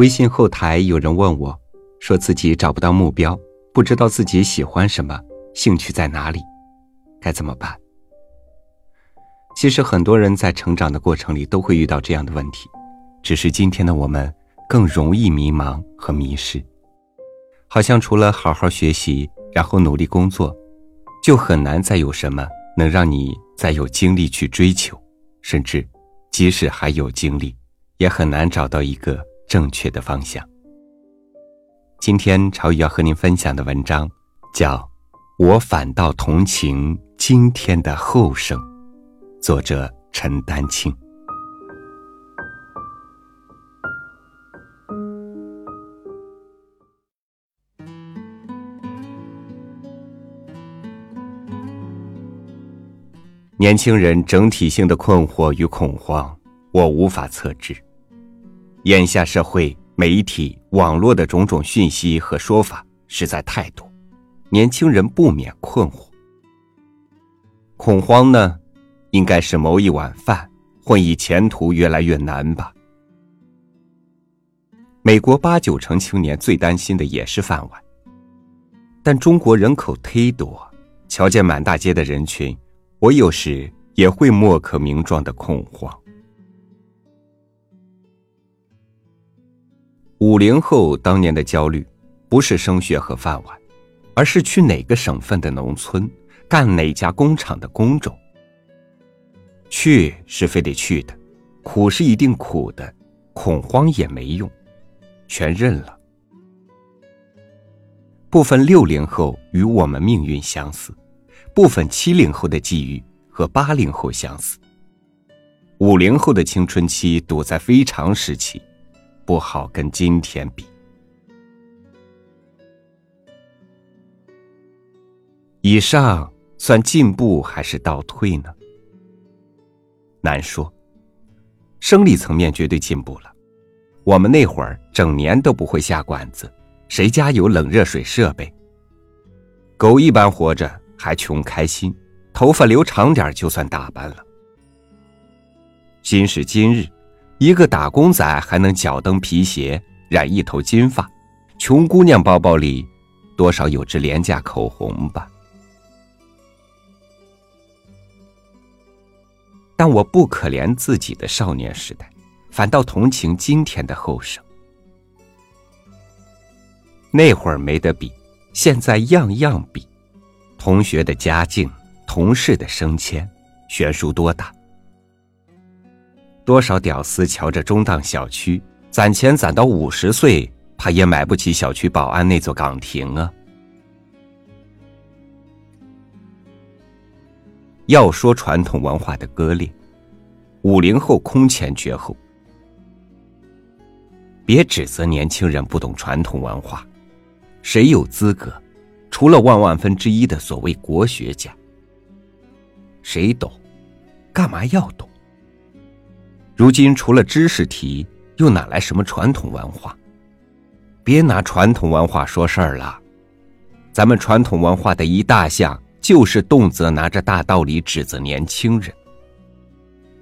微信后台有人问我，说自己找不到目标，不知道自己喜欢什么，兴趣在哪里，该怎么办？其实很多人在成长的过程里都会遇到这样的问题，只是今天的我们更容易迷茫和迷失，好像除了好好学习，然后努力工作，就很难再有什么能让你再有精力去追求，甚至即使还有精力，也很难找到一个。正确的方向。今天朝雨要和您分享的文章叫《我反倒同情今天的后生》，作者陈丹青。年轻人整体性的困惑与恐慌，我无法测知。眼下社会、媒体、网络的种种讯息和说法实在太多，年轻人不免困惑、恐慌呢？应该是谋一碗饭，混一前途越来越难吧？美国八九成青年最担心的也是饭碗，但中国人口忒多，瞧见满大街的人群，我有时也会莫可名状的恐慌。五零后当年的焦虑，不是升学和饭碗，而是去哪个省份的农村，干哪家工厂的工种。去是非得去的，苦是一定苦的，恐慌也没用，全认了。部分六零后与我们命运相似，部分七零后的际遇和八零后相似，五零后的青春期堵在非常时期。不好跟今天比。以上算进步还是倒退呢？难说。生理层面绝对进步了。我们那会儿整年都不会下馆子，谁家有冷热水设备？狗一般活着还穷开心，头发留长点就算打扮了。今时今日。一个打工仔还能脚蹬皮鞋，染一头金发，穷姑娘包包里多少有支廉价口红吧？但我不可怜自己的少年时代，反倒同情今天的后生。那会儿没得比，现在样样比，同学的家境，同事的升迁，悬殊多大？多少屌丝瞧着中档小区，攒钱攒到五十岁，怕也买不起小区保安那座岗亭啊！要说传统文化的割裂，五零后空前绝后。别指责年轻人不懂传统文化，谁有资格？除了万万分之一的所谓国学家，谁懂？干嘛要懂？如今除了知识题，又哪来什么传统文化？别拿传统文化说事儿了。咱们传统文化的一大项，就是动辄拿着大道理指责年轻人。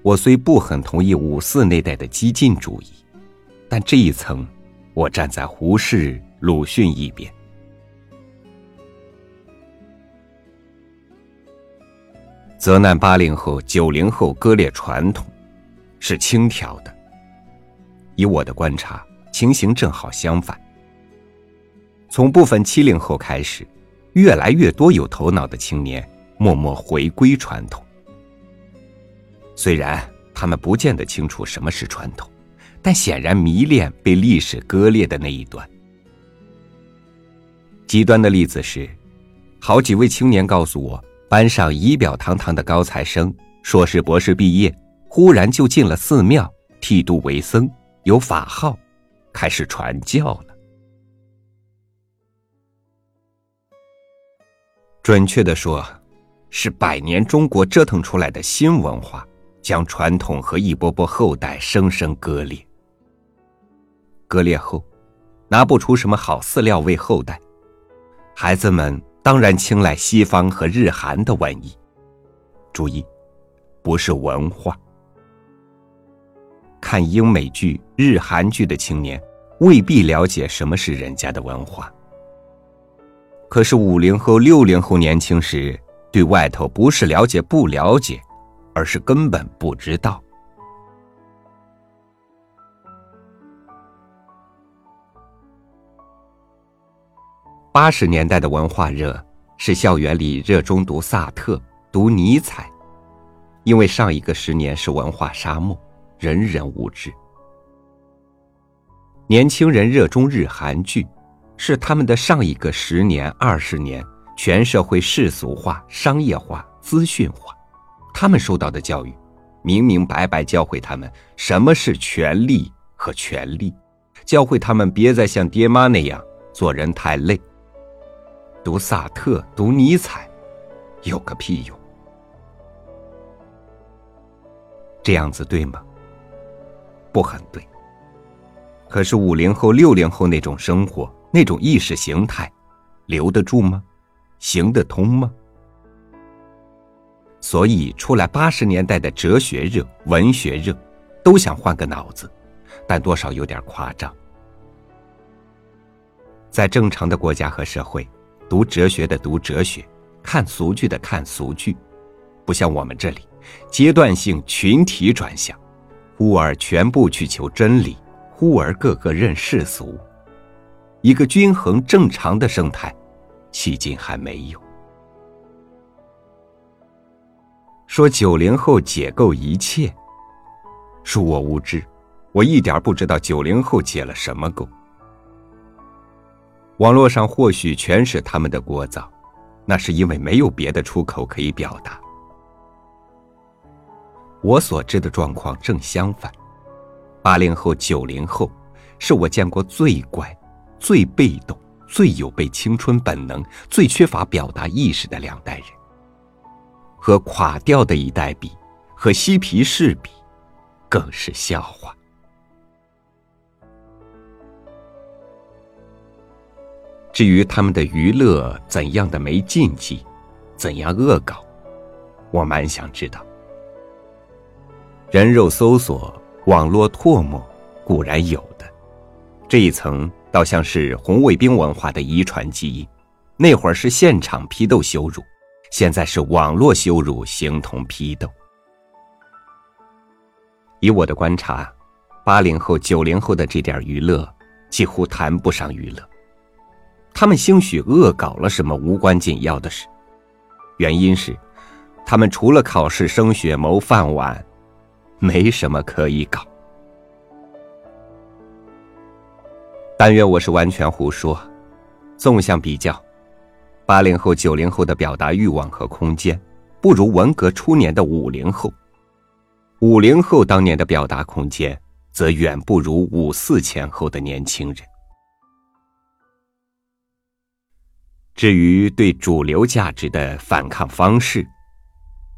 我虽不很同意五四那代的激进主义，但这一层，我站在胡适、鲁迅一边。责难八零后、九零后割裂传统。是轻佻的。以我的观察，情形正好相反。从部分七零后开始，越来越多有头脑的青年默默回归传统。虽然他们不见得清楚什么是传统，但显然迷恋被历史割裂的那一端。极端的例子是，好几位青年告诉我，班上仪表堂堂的高材生，硕士、博士毕业。忽然就进了寺庙，剃度为僧，有法号，开始传教了。准确的说，是百年中国折腾出来的新文化，将传统和一波波后代生生割裂。割裂后，拿不出什么好饲料喂后代，孩子们当然青睐西方和日韩的文艺。注意，不是文化。看英美剧、日韩剧的青年，未必了解什么是人家的文化。可是五零后、六零后年轻时，对外头不是了解不了解，而是根本不知道。八十年代的文化热，是校园里热衷读萨特、读尼采，因为上一个十年是文化沙漠，人人无知。年轻人热衷日韩剧。是他们的上一个十年、二十年，全社会世俗化、商业化、资讯化，他们受到的教育，明明白白教会他们什么是权利和权利，教会他们别再像爹妈那样做人太累。读萨特、读尼采，有个屁用！这样子对吗？不很对。可是五零后、六零后那种生活。那种意识形态，留得住吗？行得通吗？所以出来八十年代的哲学热、文学热，都想换个脑子，但多少有点夸张。在正常的国家和社会，读哲学的读哲学，看俗剧的看俗剧，不像我们这里，阶段性群体转向，忽而全部去求真理，忽而个个认世俗。一个均衡正常的生态，迄今还没有。说九零后解构一切，恕我无知，我一点不知道九零后解了什么构。网络上或许全是他们的聒噪，那是因为没有别的出口可以表达。我所知的状况正相反，八零后、九零后是我见过最乖。最被动、最有被青春本能、最缺乏表达意识的两代人，和垮掉的一代比，和嬉皮士比，更是笑话。至于他们的娱乐怎样的没禁忌，怎样恶搞，我蛮想知道。人肉搜索、网络唾沫固然有的，这一层。倒像是红卫兵文化的遗传基因，那会儿是现场批斗羞辱，现在是网络羞辱形同批斗。以我的观察，八零后、九零后的这点娱乐几乎谈不上娱乐，他们兴许恶搞了什么无关紧要的事，原因是他们除了考试、升学、谋饭碗，没什么可以搞。但愿我是完全胡说。纵向比较，八零后、九零后的表达欲望和空间，不如文革初年的五零后；五零后当年的表达空间，则远不如五四前后的年轻人。至于对主流价值的反抗方式，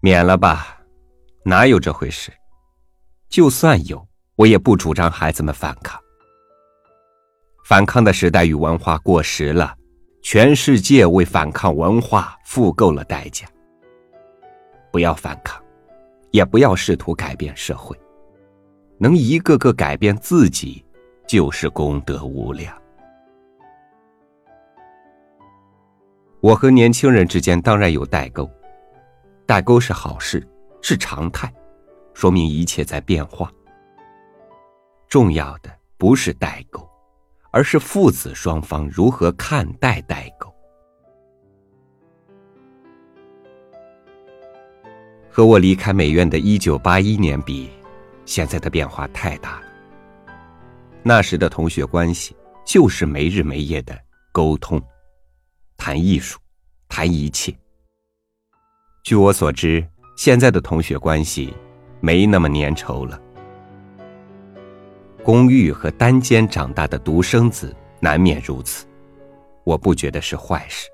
免了吧，哪有这回事？就算有，我也不主张孩子们反抗。反抗的时代与文化过时了，全世界为反抗文化付够了代价。不要反抗，也不要试图改变社会，能一个个改变自己，就是功德无量。我和年轻人之间当然有代沟，代沟是好事，是常态，说明一切在变化。重要的不是代沟。而是父子双方如何看待代沟？和我离开美院的一九八一年比，现在的变化太大了。那时的同学关系就是没日没夜的沟通，谈艺术，谈一切。据我所知，现在的同学关系没那么粘稠了。公寓和单间长大的独生子难免如此，我不觉得是坏事，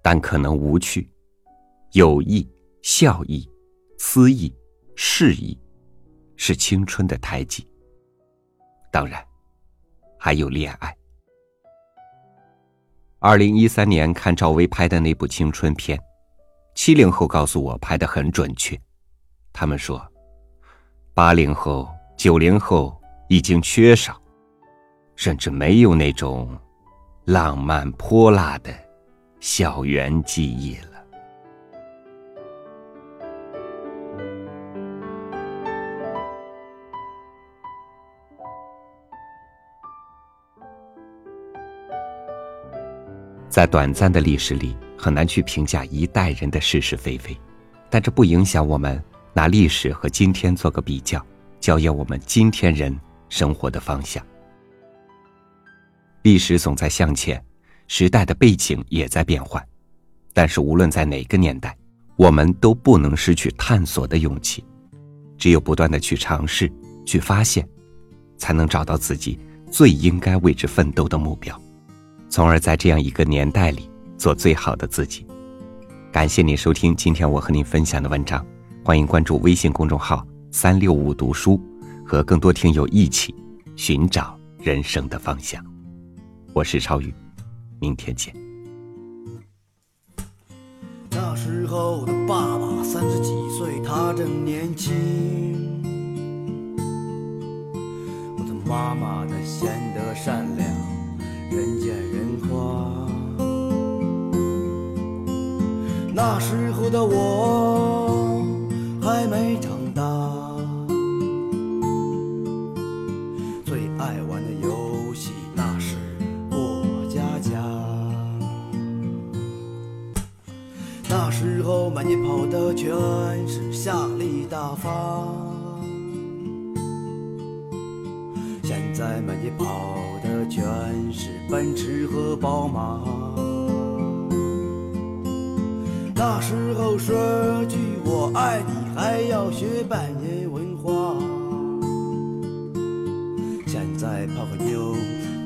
但可能无趣。友谊、孝义、私义、事义，是青春的胎记。当然，还有恋爱。二零一三年看赵薇拍的那部青春片，七零后告诉我拍的很准确，他们说，八零后、九零后。已经缺少，甚至没有那种浪漫泼辣的校园记忆了。在短暂的历史里，很难去评价一代人的是是非非，但这不影响我们拿历史和今天做个比较，校验我们今天人生活的方向。历史总在向前，时代的背景也在变换，但是无论在哪个年代，我们都不能失去探索的勇气。只有不断的去尝试、去发现，才能找到自己最应该为之奋斗的目标，从而在这样一个年代里做最好的自己。感谢你收听今天我和您分享的文章，欢迎关注微信公众号“三六五读书”，和更多听友一起寻找人生的方向。我是超宇，明天见。那时候的爸爸三十几岁，他正年轻。我的妈妈她显得善良，人见人夸。那时候的我还没长大，最爱玩的游戏那是过。家家，那时候满街跑的全是夏利大发，现在满街跑的全是奔驰和宝马。那时候说句我爱你还要学百年文化，现在泡个妞。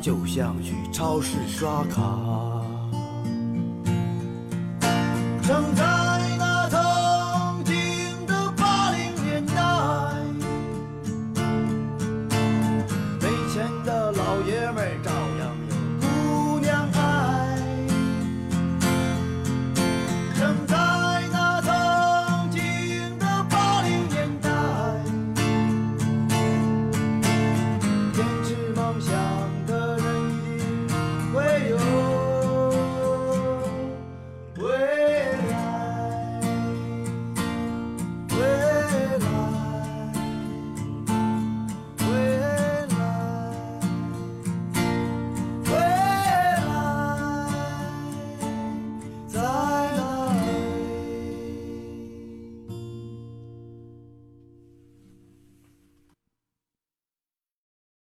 就像去超市刷卡。